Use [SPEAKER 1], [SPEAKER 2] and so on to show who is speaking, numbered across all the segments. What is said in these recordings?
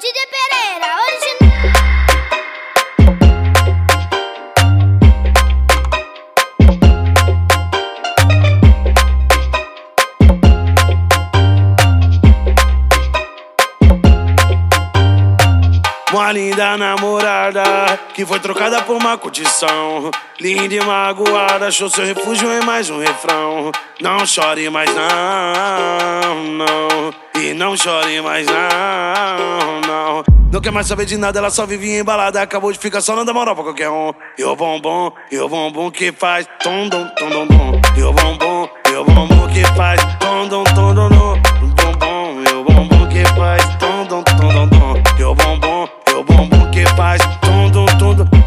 [SPEAKER 1] DJ Pereira.
[SPEAKER 2] Uma linda namorada que foi trocada por uma curtição. Linda e magoada, achou seu refúgio em mais um refrão. Não chore mais, não, não. E não chore mais, não, não. Não quer mais saber de nada, ela só vive embalada. Acabou de ficar só dá moral pra qualquer um. E o bombom, e o bombom que faz tom, dom, tom, dom, dom. E o bombom, e o bombom que faz tom, dom, tom, dom, dom. Bombom, e o que faz tom, dom, tom, dom. E o bombom, e o que faz tom, dom.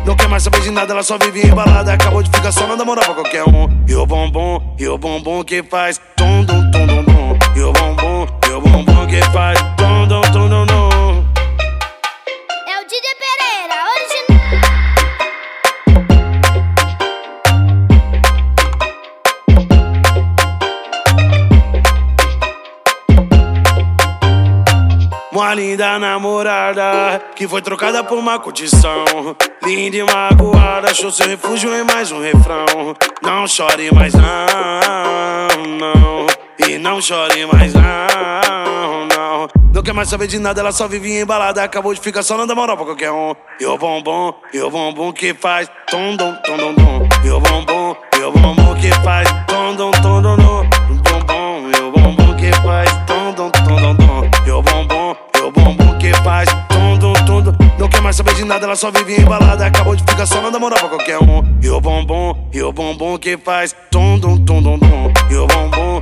[SPEAKER 2] Não quer mais saber de nada, ela só vive embalada. Acabou de ficar só dá moral pra qualquer um. E o bombom, e o bombom que faz tom, dom. E o bombom, e o bombom que faz dom, tom, dom, dom.
[SPEAKER 1] É o DJ Pereira, original.
[SPEAKER 2] Uma linda namorada que foi trocada por uma curtição. Linda e magoada, achou seu refúgio em mais um refrão. Não chore mais, não, não. E não chore mais, não, não. Não quer mais saber de nada, ela só vive embalada. Acabou de ficar só não dá moral pra qualquer um. E o bombom, e o bombom que faz tom, dom, tom, dom, dom. E o bombom, e o bombom que faz tom, dom, tom, dom, dom. Bombom, e o bombom que faz. E o bombom, e o bombom que faz. Não quer mais saber de nada, ela só vive embalada. Acabou de ficar só não dá moral pra qualquer um. E o bombom, e o bombom que faz tom, dom, tom, dom, dom. E o bombom